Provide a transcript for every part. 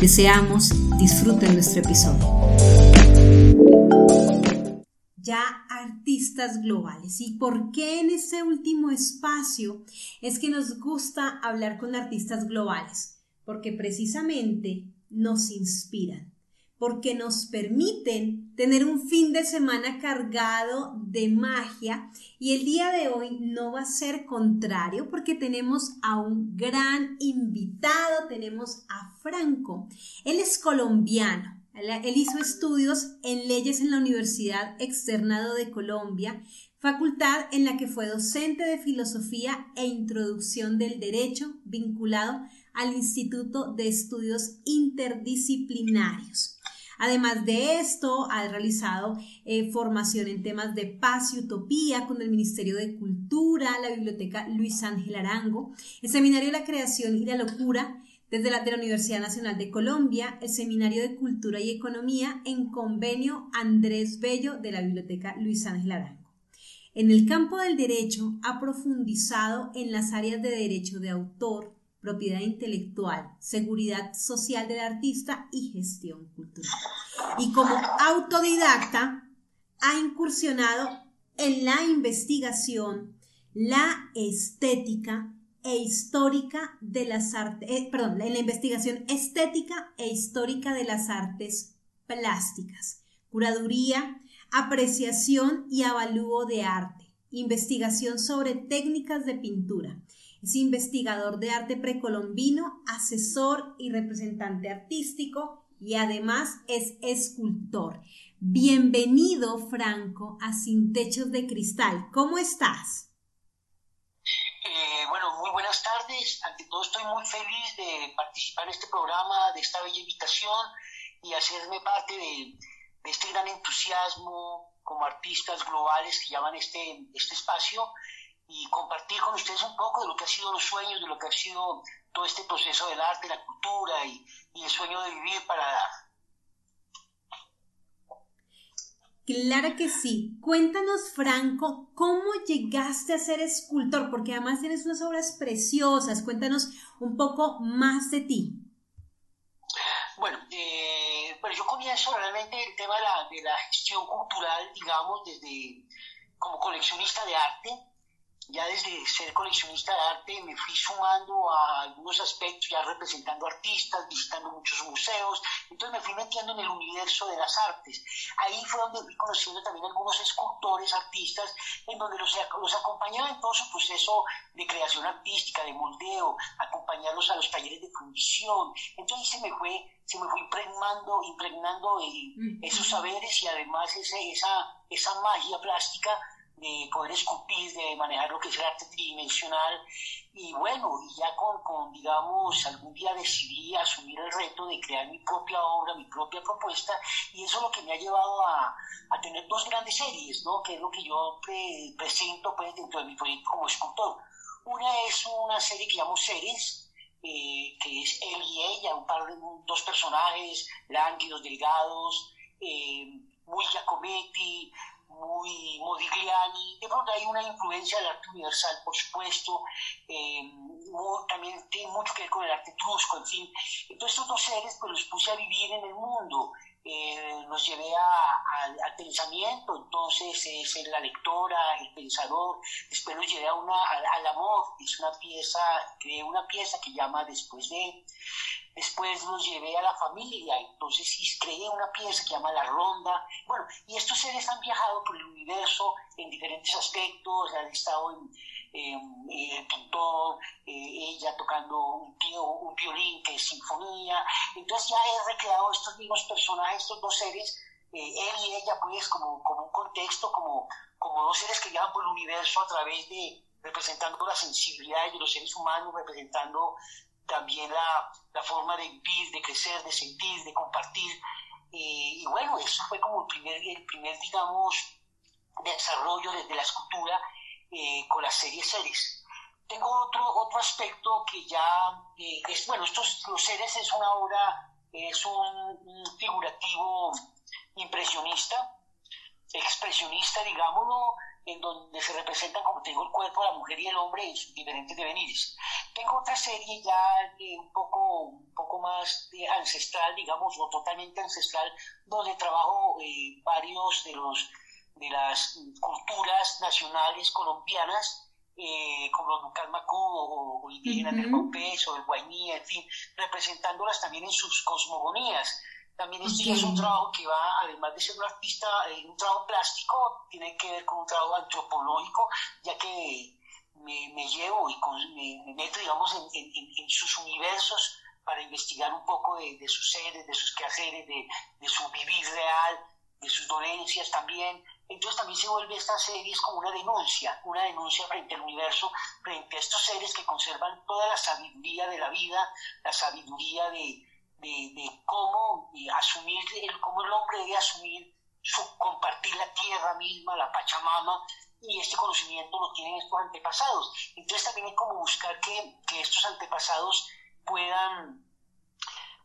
Deseamos disfruten nuestro episodio. Ya artistas globales. ¿Y por qué en este último espacio es que nos gusta hablar con artistas globales? Porque precisamente nos inspiran porque nos permiten tener un fin de semana cargado de magia y el día de hoy no va a ser contrario porque tenemos a un gran invitado, tenemos a Franco. Él es colombiano. Él hizo estudios en leyes en la Universidad Externado de Colombia, facultad en la que fue docente de filosofía e introducción del derecho vinculado al Instituto de Estudios Interdisciplinarios. Además de esto, ha realizado eh, formación en temas de paz y utopía con el Ministerio de Cultura, la Biblioteca Luis Ángel Arango, el Seminario de la Creación y la Locura desde la, de la Universidad Nacional de Colombia, el Seminario de Cultura y Economía en convenio Andrés Bello de la Biblioteca Luis Ángel Arango. En el campo del derecho ha profundizado en las áreas de derecho de autor, propiedad intelectual, seguridad social del artista y gestión cultural. Y como autodidacta ha incursionado en la investigación, la estética e histórica de las artes, eh, perdón, en la investigación estética e histórica de las artes plásticas, curaduría, apreciación y avalúo de arte, investigación sobre técnicas de pintura, es investigador de arte precolombino, asesor y representante artístico y además es escultor. Bienvenido, Franco, a Sin Techos de Cristal. ¿Cómo estás? Eh, bueno, muy buenas tardes. Ante todo estoy muy feliz de participar en este programa, de esta bella invitación y hacerme parte de, este gran entusiasmo como artistas globales que llaman este, este espacio y compartir con ustedes un poco de lo que ha sido los sueños, de lo que ha sido todo este proceso del arte, la cultura y, el sueño de vivir para dar. Claro que sí. Cuéntanos, Franco, ¿cómo llegaste a ser escultor? Porque además tienes unas obras preciosas. Cuéntanos un poco más de ti. Bueno, eh, yo comienzo realmente el tema de la, de la gestión cultural, digamos, desde como coleccionista de arte ya desde ser coleccionista de arte me fui sumando a algunos aspectos, ya representando artistas, visitando muchos museos, entonces me fui metiendo en el universo de las artes. Ahí fue donde fui conociendo también algunos escultores, artistas, en donde los, los acompañaba en todo su proceso de creación artística, de moldeo, acompañarlos a los talleres de fundición. Entonces se me fue se me fue impregnando, impregnando esos saberes y además ese, esa, esa magia plástica de poder escupir, de manejar lo que es el arte tridimensional. Y bueno, y ya con, con, digamos, algún día decidí asumir el reto de crear mi propia obra, mi propia propuesta, y eso es lo que me ha llevado a, a tener dos grandes series, ¿no? Que es lo que yo presento pues, dentro de mi proyecto como escultor. Una es una serie que llamo Seres, eh, que es él y ella, un par de dos personajes lánguidos, delgados, eh, muy Giacometti, muy Modigliani, de pronto hay una influencia del arte universal, por supuesto, eh, también tiene mucho que ver con el arte trusco, en fin. Entonces estos dos seres pues los puse a vivir en el mundo, eh, los llevé al pensamiento, entonces es la lectora, el pensador, después los llevé a una, al, amor, es una pieza, creé una pieza que llama Después de, Después los llevé a la familia, entonces creé una pieza que llama La Ronda. Bueno, y estos seres han viajado por el universo en diferentes aspectos, han estado en, el pintor, eh, ella tocando un, un violín que es sinfonía. Entonces ya he recreado estos mismos personajes, estos dos seres, eh, él y ella, pues como, como un contexto, como, como dos seres que viajan por el universo a través de representando la sensibilidad de los seres humanos, representando también la, la, forma de vivir, de crecer, de sentir, de compartir. y bueno, eso fue como el primer, el primer digamos, desarrollo desde la escultura con las series series. Tengo otro, otro aspecto que ya es, bueno, estos, los seres es una obra, es un figurativo impresionista, expresionista, digámoslo, en donde se representan, como tengo el cuerpo, la mujer y el hombre en sus diferentes devenires. Tengo otra serie ya un, poco, un poco más ancestral, digamos, o totalmente ancestral, donde trabajo eh, varios de, los, de las culturas nacionales colombianas, eh, como los Nucalmacú o, o indígenas del Copés o el Guainí, en fin, representándolas también en sus cosmogonías también este es un trabajo que va, además de ser un artista, eh, un trabajo plástico, tiene que ver con un trabajo antropológico, ya que me, llevo y me, meto, digamos, en, sus universos para investigar un poco de, sus seres, de sus quehaceres, de, su vivir real, de sus dolencias también. Entonces también se vuelve esta serie como una denuncia, una denuncia frente al universo, frente a estos seres que conservan toda la sabiduría de la vida, la sabiduría de, de, cómo asumir, el, cómo el hombre debe asumir, su, compartir la tierra misma, la Pachamama, y este conocimiento lo tienen estos antepasados. Entonces también hay como buscar que, que estos antepasados puedan,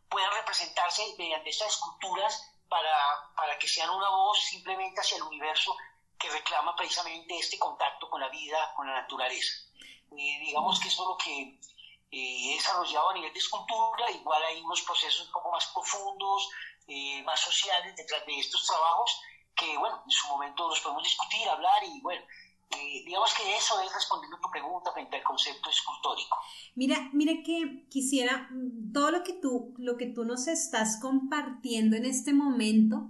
puedan representarse mediante estas esculturas para, para que sean una voz simplemente hacia el universo que reclama precisamente este contacto con la vida, con la naturaleza. Eh, digamos que eso es lo que eh, desarrollado a nivel de escultura, igual hay unos procesos un poco más profundos, eh, más sociales detrás de estos trabajos, que bueno, en su momento los podemos discutir, hablar y bueno, eh, digamos que eso es respondiendo a tu pregunta frente al concepto escultórico. Mira, mira que quisiera, todo lo que tú, lo que tú nos estás compartiendo en este momento,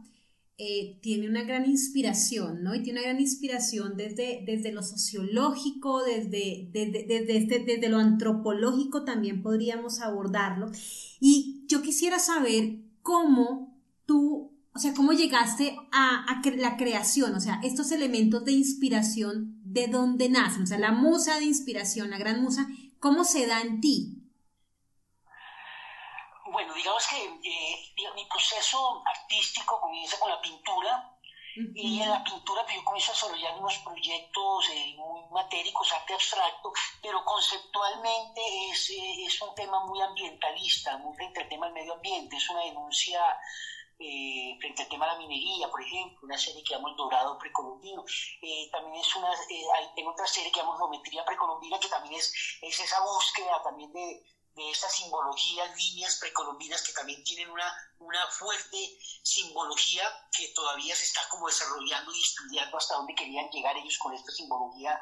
eh, tiene una gran inspiración, ¿no? Y tiene una gran inspiración desde, desde lo sociológico, desde, desde, desde, este, desde lo antropológico también podríamos abordarlo. Y yo quisiera saber cómo tú, o sea, cómo llegaste a, a la creación, o sea, estos elementos de inspiración, ¿de dónde nacen? O sea, la musa de inspiración, la gran musa, ¿cómo se da en ti? Bueno, digamos que eh, mi proceso artístico comienza con la pintura. Y en la pintura pues, yo comienzo a desarrollar unos proyectos eh, muy matéricos, arte abstracto, pero conceptualmente es, eh, es, un tema muy ambientalista, muy frente al tema del medio ambiente, es una denuncia frente al tema de la minería, por ejemplo, una serie que llamamos Dorado Precolombino. también es una, hay, otra serie que llamamos Geometría Precolombina, que también es, es esa búsqueda también de, de estas simbologías, líneas precolombinas que también tienen una, una fuerte simbología que todavía se está como desarrollando y estudiando hasta dónde querían llegar ellos con esta simbología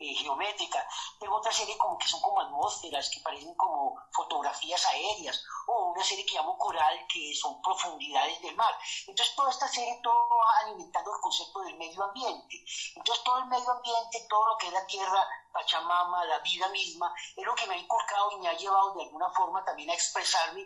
eh, geométrica. Tengo otra serie como que son como atmósferas, que parecen como fotografías aéreas, o una serie que llamo coral, que son profundidades del mar. Entonces toda esta serie, todo va alimentando el concepto del medio ambiente. Entonces todo el medio ambiente, todo lo que es la tierra, Pachamama, la vida misma, es lo que me ha inculcado y me ha llevado de alguna forma también a expresarme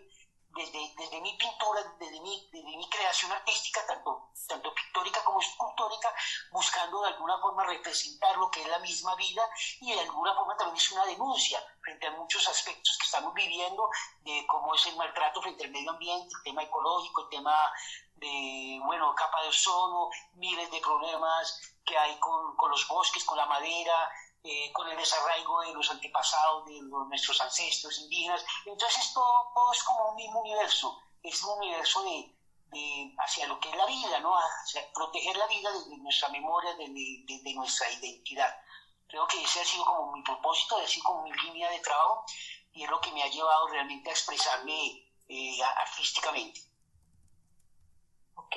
desde, desde mi pintura, desde mi, desde mi creación artística, tanto, tanto pictórica como escultórica, buscando de alguna forma representar lo que es la misma vida y de alguna forma también es una denuncia frente a muchos aspectos que estamos viviendo, de cómo es el maltrato frente al medio ambiente, el tema ecológico, el tema de, bueno, capa de ozono, miles de problemas que hay con, con los bosques, con la madera, eh, con el desarraigo de los antepasados, de nuestros ancestros indígenas. Entonces todo, todo, es como un mismo universo, es un universo de, de, hacia lo que es la vida, ¿no? Hacia proteger la vida desde nuestra memoria, desde, desde, nuestra identidad. Creo que ese ha sido como mi propósito, ha sido como mi línea de trabajo y es lo que me ha llevado realmente a expresarme eh, artísticamente. Ok,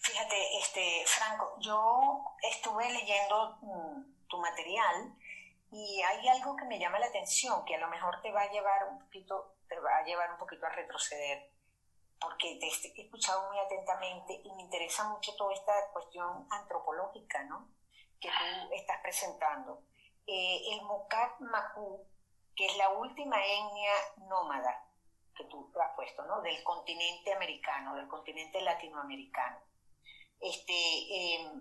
fíjate, este, Franco, yo estuve leyendo mm, tu material y hay algo que me llama la atención, que a lo mejor te va a llevar un poquito, te va a llevar un poquito a retroceder, porque te he escuchado muy atentamente y me interesa mucho toda esta cuestión antropológica, ¿no? Que tú estás presentando. Eh, el Mukat Maku, que es la última etnia nómada que tú has puesto, ¿no? Del continente americano, del continente latinoamericano. Este, eh,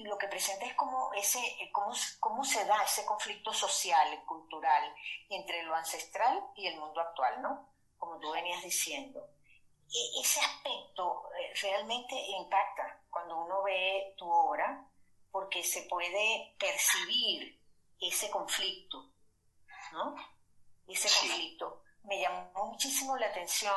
y, lo que presenta es cómo, ese, cómo, cómo se da ese conflicto social, cultural, entre lo ancestral y el mundo actual, ¿no? Como tú venías diciendo. E, ese aspecto eh, realmente impacta cuando uno ve tu obra, porque se puede percibir ese conflicto, ¿no? Ese conflicto. Me llamó muchísimo la atención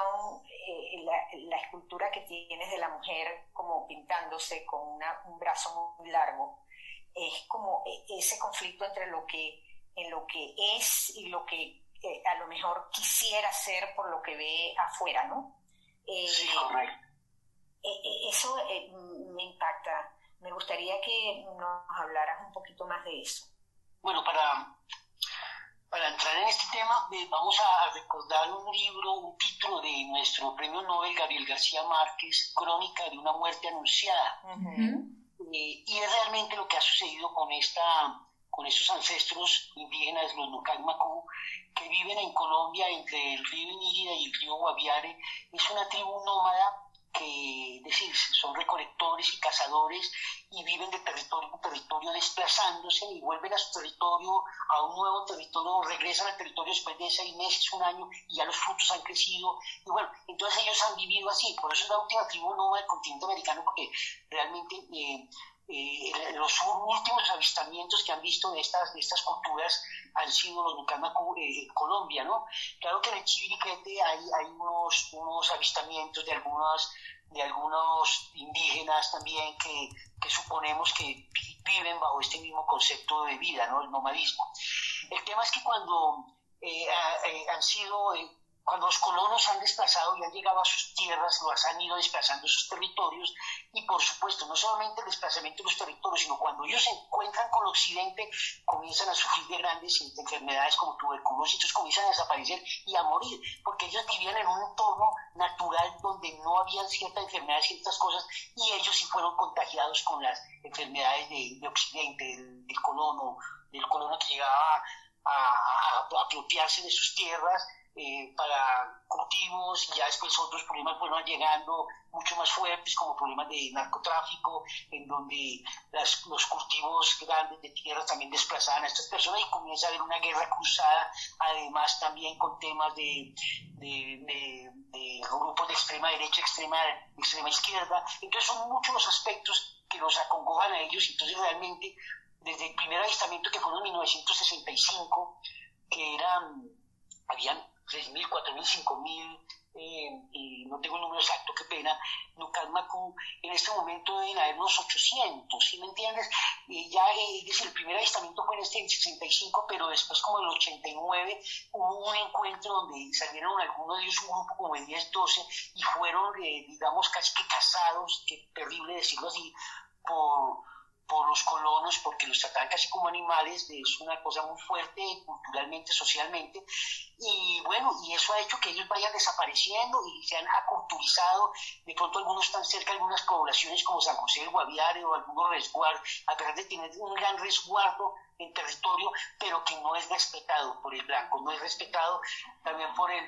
eh, la, escultura que tienes de la mujer como pintándose con un brazo muy largo. Es como e, ese conflicto entre lo que, en lo que es y lo que eh, a lo mejor quisiera ser por lo que ve afuera, ¿no? Eh, sí, correcto. eso me impacta. Me gustaría que nos hablaras un poquito más de eso. Bueno, para, para entrar en este tema, vamos a recordar un libro, un título de nuestro premio Nobel Gabriel García Márquez, Crónica de una muerte anunciada. Eh, y es realmente lo que ha sucedido con esta con estos ancestros indígenas, los Nucalmacú, que viven en Colombia entre el río Inírida y el río Guaviare. Es una tribu nómada que, decir, son recolectores y cazadores y viven de territorio en territorio desplazándose y vuelven a su territorio, a un nuevo territorio, regresan al territorio después de seis meses, un año, y ya los frutos han crecido. Y bueno, entonces ellos han vivido así, por eso es la última tribu nómada del continente americano, porque realmente eh, eh, los últimos avistamientos que han visto de estas, de estas culturas han sido los Nucamacu eh, Colombia, ¿no? Claro que en el Chiviriquete hay, hay unos, unos avistamientos de algunos, de algunos indígenas también que, que suponemos que viven bajo este mismo concepto de vida, ¿no? El nomadismo. El tema es que cuando eh, eh, han sido cuando los colonos han desplazado y han llegado a sus tierras, los han ido desplazando sus territorios y por supuesto no solamente el desplazamiento de los territorios, sino cuando ellos se encuentran con occidente comienzan a sufrir de grandes enfermedades como tuberculosis, comienzan a desaparecer y a morir, porque ellos vivían en un entorno natural donde no habían ciertas enfermedades, ciertas cosas, y ellos sí fueron contagiados con las enfermedades de, occidente, del, colono, del colono que llegaba a apropiarse de sus tierras eh, para cultivos y ya después otros problemas fueron llegando mucho más fuertes como problemas de narcotráfico en donde los cultivos grandes de tierra también desplazaban a estas personas y comienza a haber una guerra cruzada además también con temas de, de, grupos de extrema derecha, extrema, extrema izquierda. Entonces son muchos los aspectos que los acongojan a ellos. Entonces realmente desde el primer avistamiento que fue en 1965 que eran habían 3.000, 4.000, 5.000, eh, y no tengo el número exacto, qué pena, Nucalmacu, en este momento deben haber unos 800, ¿sí me entiendes? Ya, eh, es el primer avistamiento fue en este 65, pero después como en el 89 hubo un encuentro donde salieron algunos de ellos, un grupo como de 10, 12, y fueron, eh, digamos, casi que casados, que terrible decirlo así, por por los colonos porque los trataban casi como animales, es una cosa muy fuerte culturalmente, socialmente, y bueno, y eso ha hecho que ellos vayan desapareciendo y se han aculturizado, de pronto algunos están cerca de algunas poblaciones como San José del Guaviare o algunos resguardos, a pesar de tener un gran resguardo en territorio, pero que no es respetado por el blanco, no es respetado también por el,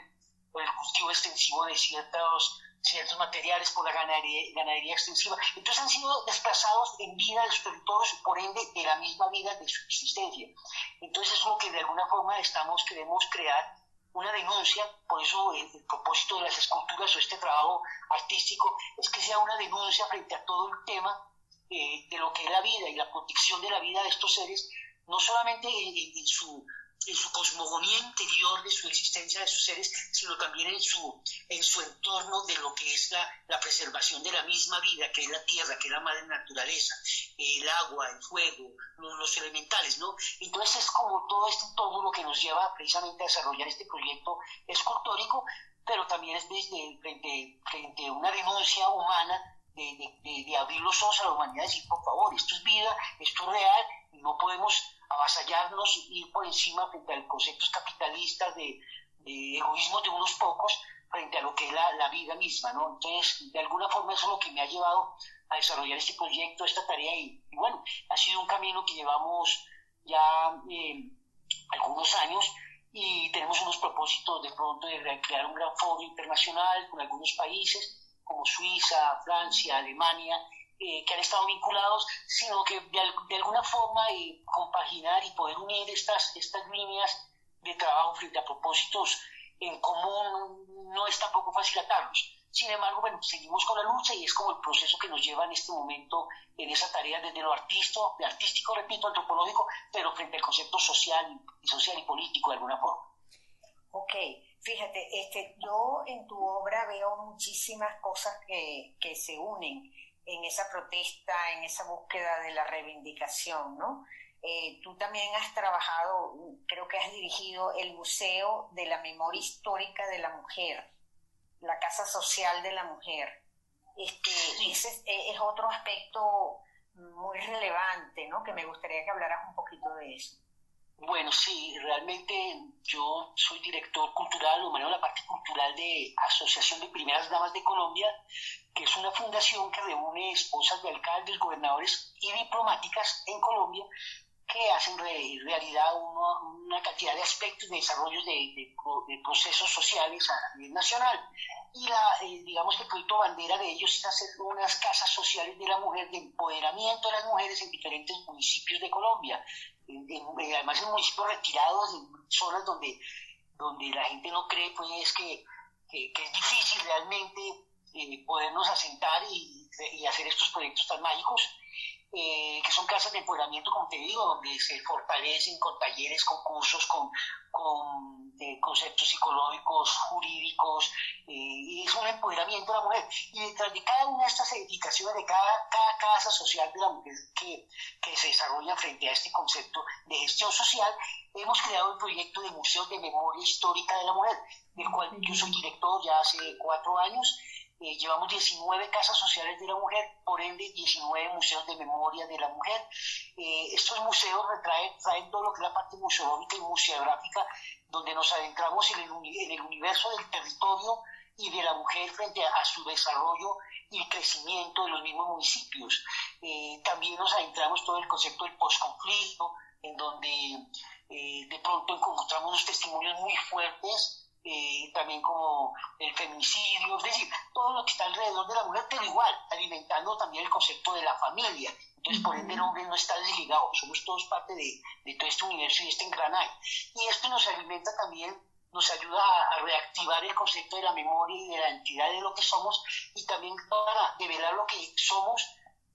por el cultivo extensivo de ciertos ciertos materiales por la ganadería, ganadería, extensiva. Entonces han sido desplazados en vida de sus territorios, por ende, de la misma vida de su existencia. Entonces es lo que de alguna forma estamos, queremos crear una denuncia, por eso el, propósito de las esculturas o este trabajo artístico es que sea una denuncia frente a todo el tema eh, de lo que es la vida y la protección de la vida de estos seres, no solamente en su en su cosmogonía interior de su existencia de sus seres, sino también en su, en su entorno de lo que es la, la preservación de la misma vida, que es la tierra, que es la madre naturaleza, el agua, el fuego, los, elementales, ¿no? Entonces es como todo este todo lo que nos lleva precisamente a desarrollar este proyecto escultórico, pero también es desde frente, frente a una denuncia humana de, de, de, abrir los ojos a la humanidad y decir, por favor, esto es vida, esto es real, no podemos avasallarnos, ir por encima frente a los conceptos capitalistas de, egoísmo de unos pocos frente a lo que es la, vida misma, ¿no? Entonces, de alguna forma eso es lo que me ha llevado a desarrollar este proyecto, esta tarea y, bueno, ha sido un camino que llevamos ya eh, algunos años y tenemos unos propósitos de pronto de crear un gran foro internacional con algunos países como Suiza, Francia, Alemania, eh, que han estado vinculados, sino que de, alguna forma compaginar y poder unir estas, estas líneas de trabajo frente a propósitos en común no es tampoco fácil atarlos. Sin embargo, bueno, seguimos con la lucha y es como el proceso que nos lleva en este momento en esa tarea desde lo artístico, de artístico, repito, antropológico, pero frente al concepto social y social y político de alguna forma. Ok, fíjate, este, yo en tu obra veo muchísimas cosas que, que se unen en esa protesta, en esa búsqueda de la reivindicación, ¿no? Eh, tú también has trabajado, creo que has dirigido el Museo de la Memoria Histórica de la Mujer la casa social de la mujer. Este, ese es, otro aspecto muy relevante, ¿no? Que me gustaría que hablaras un poquito de eso. Bueno, sí, realmente yo soy director cultural o manejo la parte cultural de Asociación de Primeras Damas de Colombia, que es una fundación que reúne esposas de alcaldes, gobernadores y diplomáticas en Colombia que hacen realidad una cantidad de aspectos de desarrollo de, procesos sociales a nivel nacional. Y la, eh, digamos el proyecto bandera de ellos es hacer unas casas sociales de la mujer, de empoderamiento de las mujeres en diferentes municipios de Colombia. Además en municipios retirados, en zonas donde, donde la gente no cree pues que, que, es difícil realmente eh, podernos asentar y, y hacer estos proyectos tan mágicos. Eh, que son casas de empoderamiento, como te digo, donde se fortalecen con talleres, con cursos, con, con eh, conceptos psicológicos, jurídicos, eh, y es un empoderamiento de la mujer. Y detrás de cada una de estas edificaciones, de cada, cada casa social de la mujer que, que se desarrolla frente a este concepto de gestión social, hemos creado el proyecto de Museo de Memoria Histórica de la Mujer, del cual yo soy director ya hace cuatro años eh, llevamos 19 casas sociales de la mujer, por ende 19 museos de memoria de la mujer. Eh, estos museos retraen, traen todo lo que es la parte museológica y museográfica, donde nos adentramos en el, universo del territorio y de la mujer frente a, su desarrollo y el crecimiento de los mismos municipios. Eh, también nos adentramos todo el concepto del posconflicto, en donde de pronto encontramos unos testimonios muy fuertes eh, también como el feminicidio, es decir, todo lo que está alrededor de la mujer, pero igual, alimentando también el concepto de la familia. Entonces, por ende, el hombre no está desligado, somos todos parte de, de todo este universo y este engranaje. Y esto nos alimenta también nos ayuda a, reactivar el concepto de la memoria y de la entidad de lo que somos y también para develar lo que somos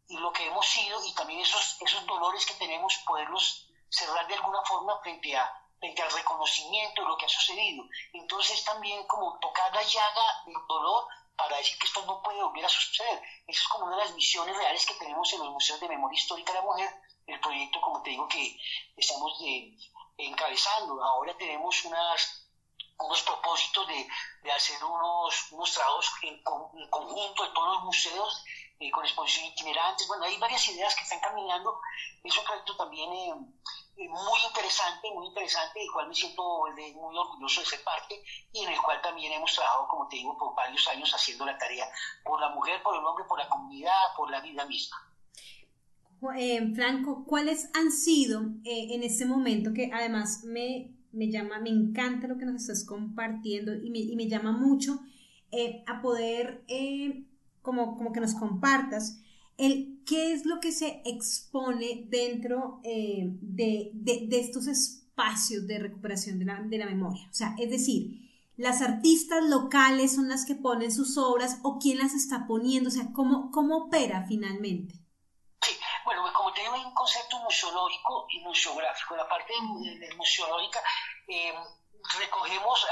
y lo que hemos sido y también esos, esos dolores que tenemos, poderlos cerrar de alguna forma frente a, frente al reconocimiento de lo que ha sucedido. Entonces también como tocar la llaga del dolor para decir que esto no puede volver a suceder. Esa es como una de las misiones reales que tenemos en los museos de memoria histórica de la mujer, el proyecto, como te digo, que estamos encabezando. Ahora tenemos unas, unos propósitos de, de hacer unos, unos trabajos en, conjunto de todos los museos eh, con exposiciones itinerantes. Bueno, hay varias ideas que están caminando. Es un proyecto también... Eh, muy interesante, muy interesante, del cual me siento muy orgulloso de ser parte y en el cual también hemos trabajado, como te digo, por varios años haciendo la tarea por la mujer, por el hombre, por la comunidad, por la vida misma. Eh, Franco, ¿cuáles han sido eh, en este momento que además me, me, llama, me encanta lo que nos estás compartiendo y me, y me llama mucho eh, a poder, como, como que nos compartas, el qué es lo que se expone dentro eh, de, estos espacios de recuperación de la, memoria. O sea, es decir, las artistas locales son las que ponen sus obras o quién las está poniendo, o sea, cómo, cómo opera finalmente. Sí, bueno, pues como te digo, hay un concepto museológico y museográfico. La parte museológica eh, recogemos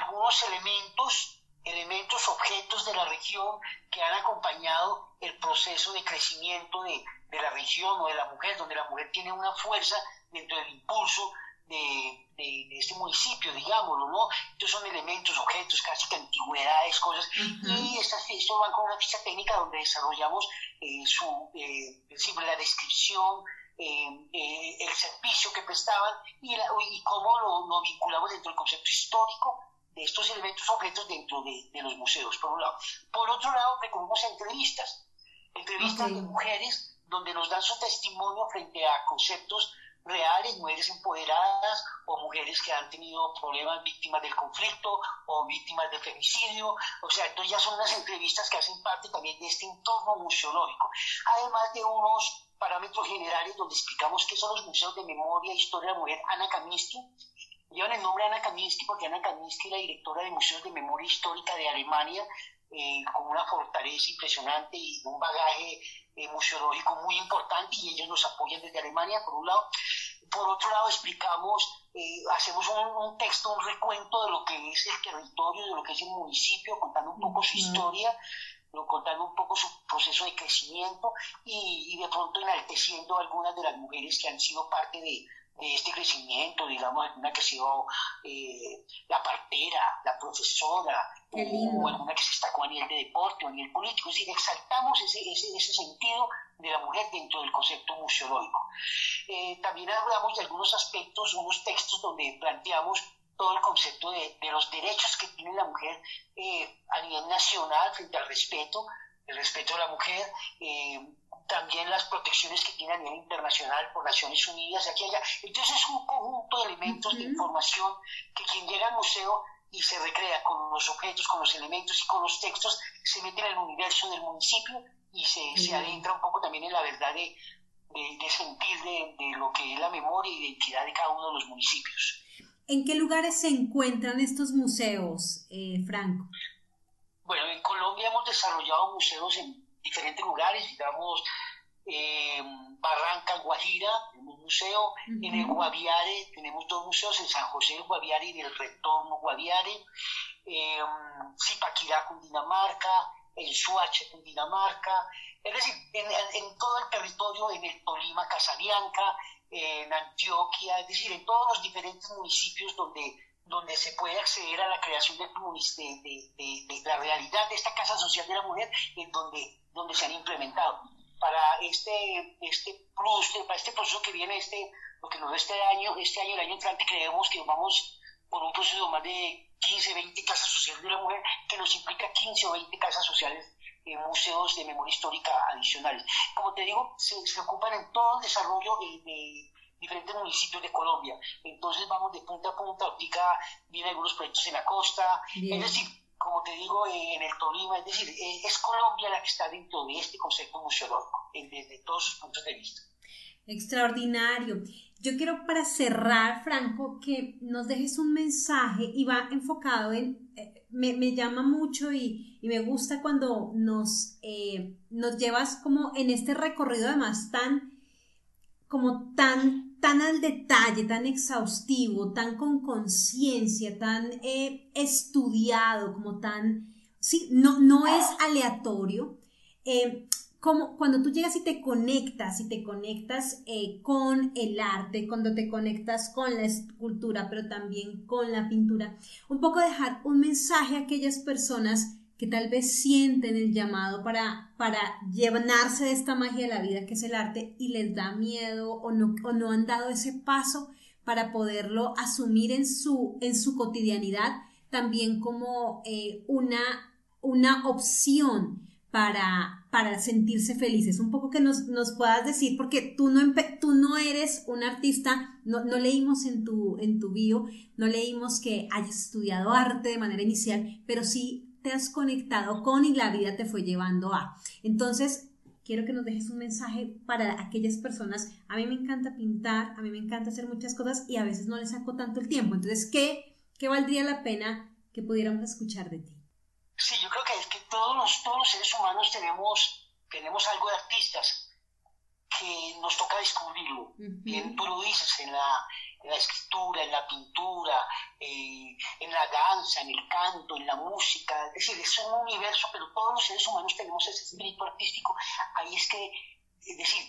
algunos elementos elementos, objetos de la región que han acompañado el proceso de crecimiento de, de, la región o de la mujer, donde la mujer tiene una fuerza dentro del impulso de, de, este municipio, digámoslo, ¿no? Entonces son elementos, objetos, casi que antigüedades, cosas, y estas, estos van con una ficha técnica donde desarrollamos eh, su, eh, la descripción, eh, eh, el servicio que prestaban y, y cómo lo, lo, vinculamos dentro del concepto histórico de estos elementos objetos dentro de, de, los museos, por un lado. Por otro lado, recogemos entrevistas, entrevistas de mujeres donde nos dan su testimonio frente a conceptos reales, mujeres empoderadas o mujeres que han tenido problemas víctimas del conflicto o víctimas de femicidio. O sea, entonces ya son unas entrevistas que hacen parte también de este entorno museológico. Además de unos parámetros generales donde explicamos qué son los museos de memoria e historia de la mujer Ana Kaminsky. Llevan el nombre Ana Kaminsky porque Ana Kaminsky es la directora de Museos de Memoria Histórica de Alemania, eh, con una fortaleza impresionante y un bagaje eh, museológico muy importante y ellos nos apoyan desde Alemania, por un lado. Por otro lado, explicamos, eh, hacemos un, texto, un recuento de lo que es el territorio, de lo que es el municipio, contando un poco su historia, contando un poco su proceso de crecimiento y, y de pronto enalteciendo algunas de las mujeres que han sido parte de, de este crecimiento, digamos, alguna que ha sido eh, la partera, la profesora, o alguna que se destacó a nivel de deporte o a nivel político. Es decir, exaltamos ese, ese, ese sentido de la mujer dentro del concepto museológico. Eh, también hablamos de algunos aspectos, unos textos donde planteamos todo el concepto de, de los derechos que tiene la mujer eh, a nivel nacional frente al respeto, el respeto a la mujer, también las protecciones que tiene a nivel internacional por Naciones Unidas, aquí y allá. Entonces es un conjunto de elementos de información que quien llega al museo y se recrea con los objetos, con los elementos y con los textos, se mete en el universo del municipio y se, se adentra un poco también en la verdad de, de, sentir de, de, lo que es la memoria y identidad de cada uno de los municipios. ¿En qué lugares se encuentran estos museos, eh, Franco? Bueno, en Colombia hemos desarrollado museos en diferentes lugares, digamos, eh, Barranca, Guajira, tenemos un museo, en el Guaviare tenemos dos museos, en San José del Guaviare y del Retorno Guaviare, eh, Zipaquirá, Cundinamarca, en Suache, Cundinamarca, es decir, en, todo el territorio, en el Tolima, Casabianca, en Antioquia, es decir, en todos los diferentes municipios donde donde se puede acceder a la creación de, de, de, la realidad de esta Casa Social de la Mujer, en donde, donde se han implementado. Para este, este plus, para este proceso que viene, este, lo que nos este año, este año, el año entrante, creemos que vamos por un proceso de más de 15, 20 casas sociales de la mujer, que nos implica 15 o 20 casas sociales en museos de memoria histórica adicionales. Como te digo, se, se ocupan en todo el desarrollo de diferentes municipios de Colombia. Entonces vamos de punta a punta, ahorita vienen algunos proyectos en la costa, es decir, como te digo, en el Tolima, es decir, eh, es Colombia la que está dentro de este concepto museológico, desde todos sus puntos de vista. Extraordinario. Yo quiero para cerrar, Franco, que nos dejes un mensaje y va enfocado en, eh, me, me, llama mucho y, y, me gusta cuando nos, eh, nos llevas como en este recorrido además tan, como tan tan al detalle, tan exhaustivo, tan con conciencia, tan eh, estudiado, como tan, sí, no, no es aleatorio. Eh, como cuando tú llegas y te conectas, y te conectas eh, con el arte, cuando te conectas con la escultura, pero también con la pintura, un poco dejar un mensaje a aquellas personas tal vez sienten el llamado para, para llenarse de esta magia de la vida que es el arte y les da miedo o no, o no han dado ese paso para poderlo asumir en su, en su cotidianidad también como eh, una, una opción para, para sentirse felices. Un poco que nos, nos puedas decir, porque tú no, tú no eres un artista, no, no, leímos en tu, en tu bio, no leímos que hayas estudiado arte de manera inicial, pero sí te has conectado con y la vida te fue llevando a. Entonces, quiero que nos dejes un mensaje para aquellas personas. A mí me encanta pintar, a mí me encanta hacer muchas cosas y a veces no le saco tanto el tiempo. Entonces, ¿qué, qué valdría la pena que pudiéramos escuchar de ti? Sí, yo creo que, es que todos, los, todos los seres humanos tenemos, tenemos algo de artistas que nos toca descubrirlo. Bien, tú lo dices en la, en la escritura, en la pintura, eh, en la danza, en el canto, en la música. Es decir, es un universo, pero todos los seres humanos tenemos ese espíritu artístico. Ahí es que, es decir,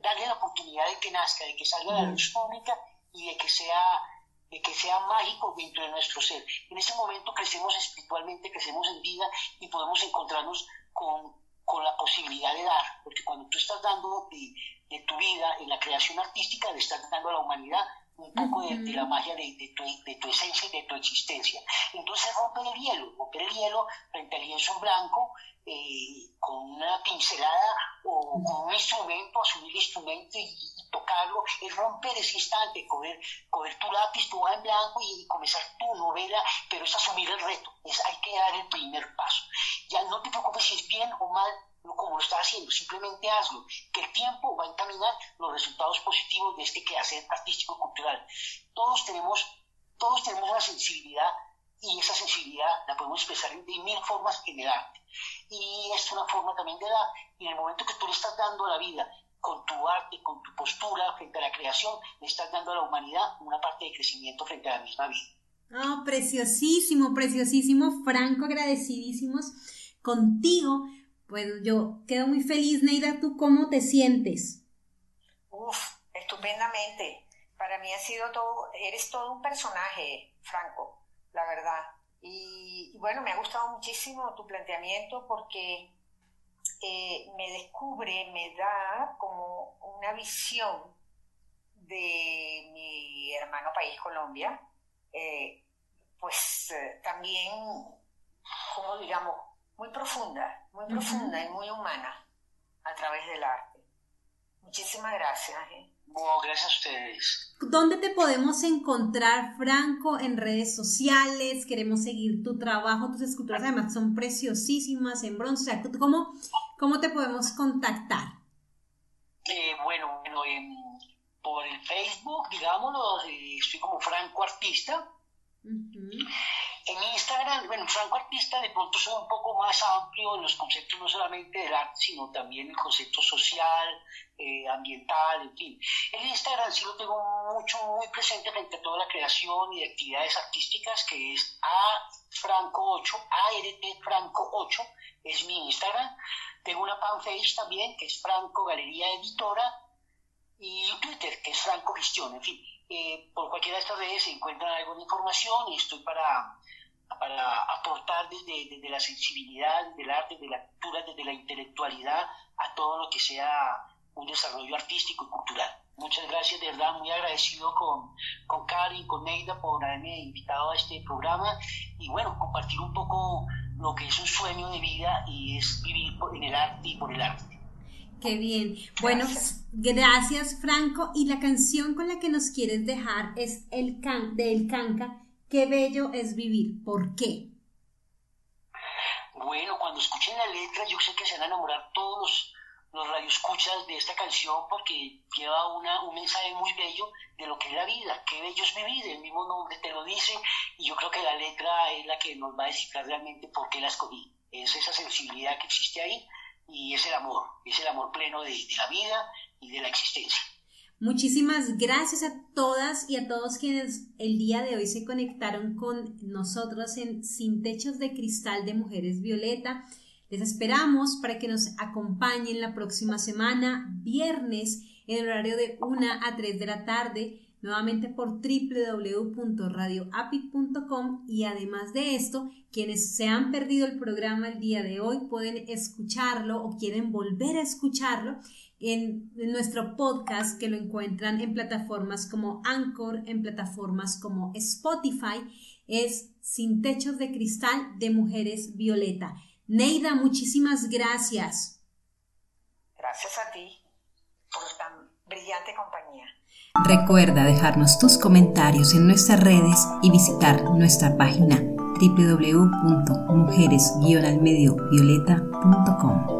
darle la oportunidad de que nazca, de que salga a la luz pública y de que sea de que sea mágico dentro de nuestro ser. En ese momento crecemos espiritualmente, crecemos en vida y podemos encontrarnos con, con la posibilidad de dar, porque cuando tú estás dando de, de, tu vida en la creación artística, le estás dando a la humanidad un poco de, la magia de, tu, de, tu, esencia y de tu existencia. Entonces romper el hielo, romper el hielo frente al lienzo blanco, eh, con una pincelada o con un instrumento, asumir el instrumento y, tocarlo, es romper ese instante, coger, coger tu lápiz, tu hoja en blanco y, comenzar tu novela, pero es asumir el reto, es, hay que dar el primer paso. Ya no te preocupes si es bien o mal como lo estás haciendo, simplemente hazlo, que el tiempo va a encaminar los resultados positivos de este quehacer artístico-cultural. Todos tenemos, todos tenemos una sensibilidad y esa sensibilidad la podemos expresar de mil formas en el arte. Y es una forma también de dar. Y en el momento que tú le estás dando a la vida con tu arte, con tu postura frente a la creación, le estás dando a la humanidad una parte de crecimiento frente a la misma vida. Oh, preciosísimo, preciosísimo, Franco, agradecidísimos contigo. Pues yo quedo muy feliz, Neida, ¿tú cómo te sientes? Uf, estupendamente. Para mí ha sido todo, eres todo un personaje, Franco la verdad. Y, bueno, me ha gustado muchísimo tu planteamiento porque eh, me descubre, me da como una visión de mi hermano país Colombia, eh, pues eh, también, como digamos, muy profunda, muy profunda y muy humana a través del arte. Muchísimas gracias gracias a ustedes. ¿Dónde te podemos encontrar, Franco, en redes sociales? Queremos seguir tu trabajo, tus esculturas además son preciosísimas en bronce. ¿Cómo, cómo te podemos contactar? Eh, bueno, por el Facebook, digámoslo, eh, estoy como Franco Artista. En Instagram, bueno, Franco Artista de pronto soy un poco más amplio en los conceptos no solamente del arte, sino también el concepto social, eh, ambiental, en fin. En Instagram sí lo tengo mucho, muy presente frente a toda la creación y de actividades artísticas, que es a Franco 8, ART Franco 8, es mi Instagram. Tengo una fanpage también, que es Franco Galería Editora, y Twitter, que es Franco Gestión, en fin. Eh, por cualquiera de estas redes se encuentran alguna información y estoy para para aportar desde, desde, la sensibilidad del arte, desde la cultura, desde la intelectualidad a todo lo que sea un desarrollo artístico y cultural. Muchas gracias, de verdad, muy agradecido con, con Karin, con Neida por haberme invitado a este programa y bueno, compartir un poco lo que es un sueño de vida y es vivir en el arte y por el arte. Qué bien. Bueno, gracias Franco. Y la canción con la que nos quieres dejar es el can de El Canca Qué bello es vivir. ¿Por qué? Bueno, cuando escuchen la letra, yo sé que se van a enamorar todos los, radioescuchas de esta canción porque lleva una, un mensaje muy bello de lo que es la vida. Qué bello es vivir, el mismo nombre te lo dice y yo creo que la letra es la que nos va a decir realmente por qué la escogí. Es esa sensibilidad que existe ahí y es el amor, es el amor pleno de la vida y de la existencia. Muchísimas gracias a todas y a todos quienes el día de hoy se conectaron con nosotros en Sin Techos de Cristal de Mujeres Violeta. Les esperamos para que nos acompañen la próxima semana, viernes, en el horario de 1 a 3 de la tarde, nuevamente por www.radioapit.com y además de esto, quienes se han perdido el programa el día de hoy pueden escucharlo o quieren volver a escucharlo en, nuestro podcast que lo encuentran en plataformas como Anchor, en plataformas como Spotify, es Sin Techos de Cristal de Mujeres Violeta. Neida, muchísimas gracias. Gracias a ti por tan brillante compañía. Recuerda dejarnos tus comentarios en nuestras redes y visitar nuestra página www.mujeres-almediovioleta.com.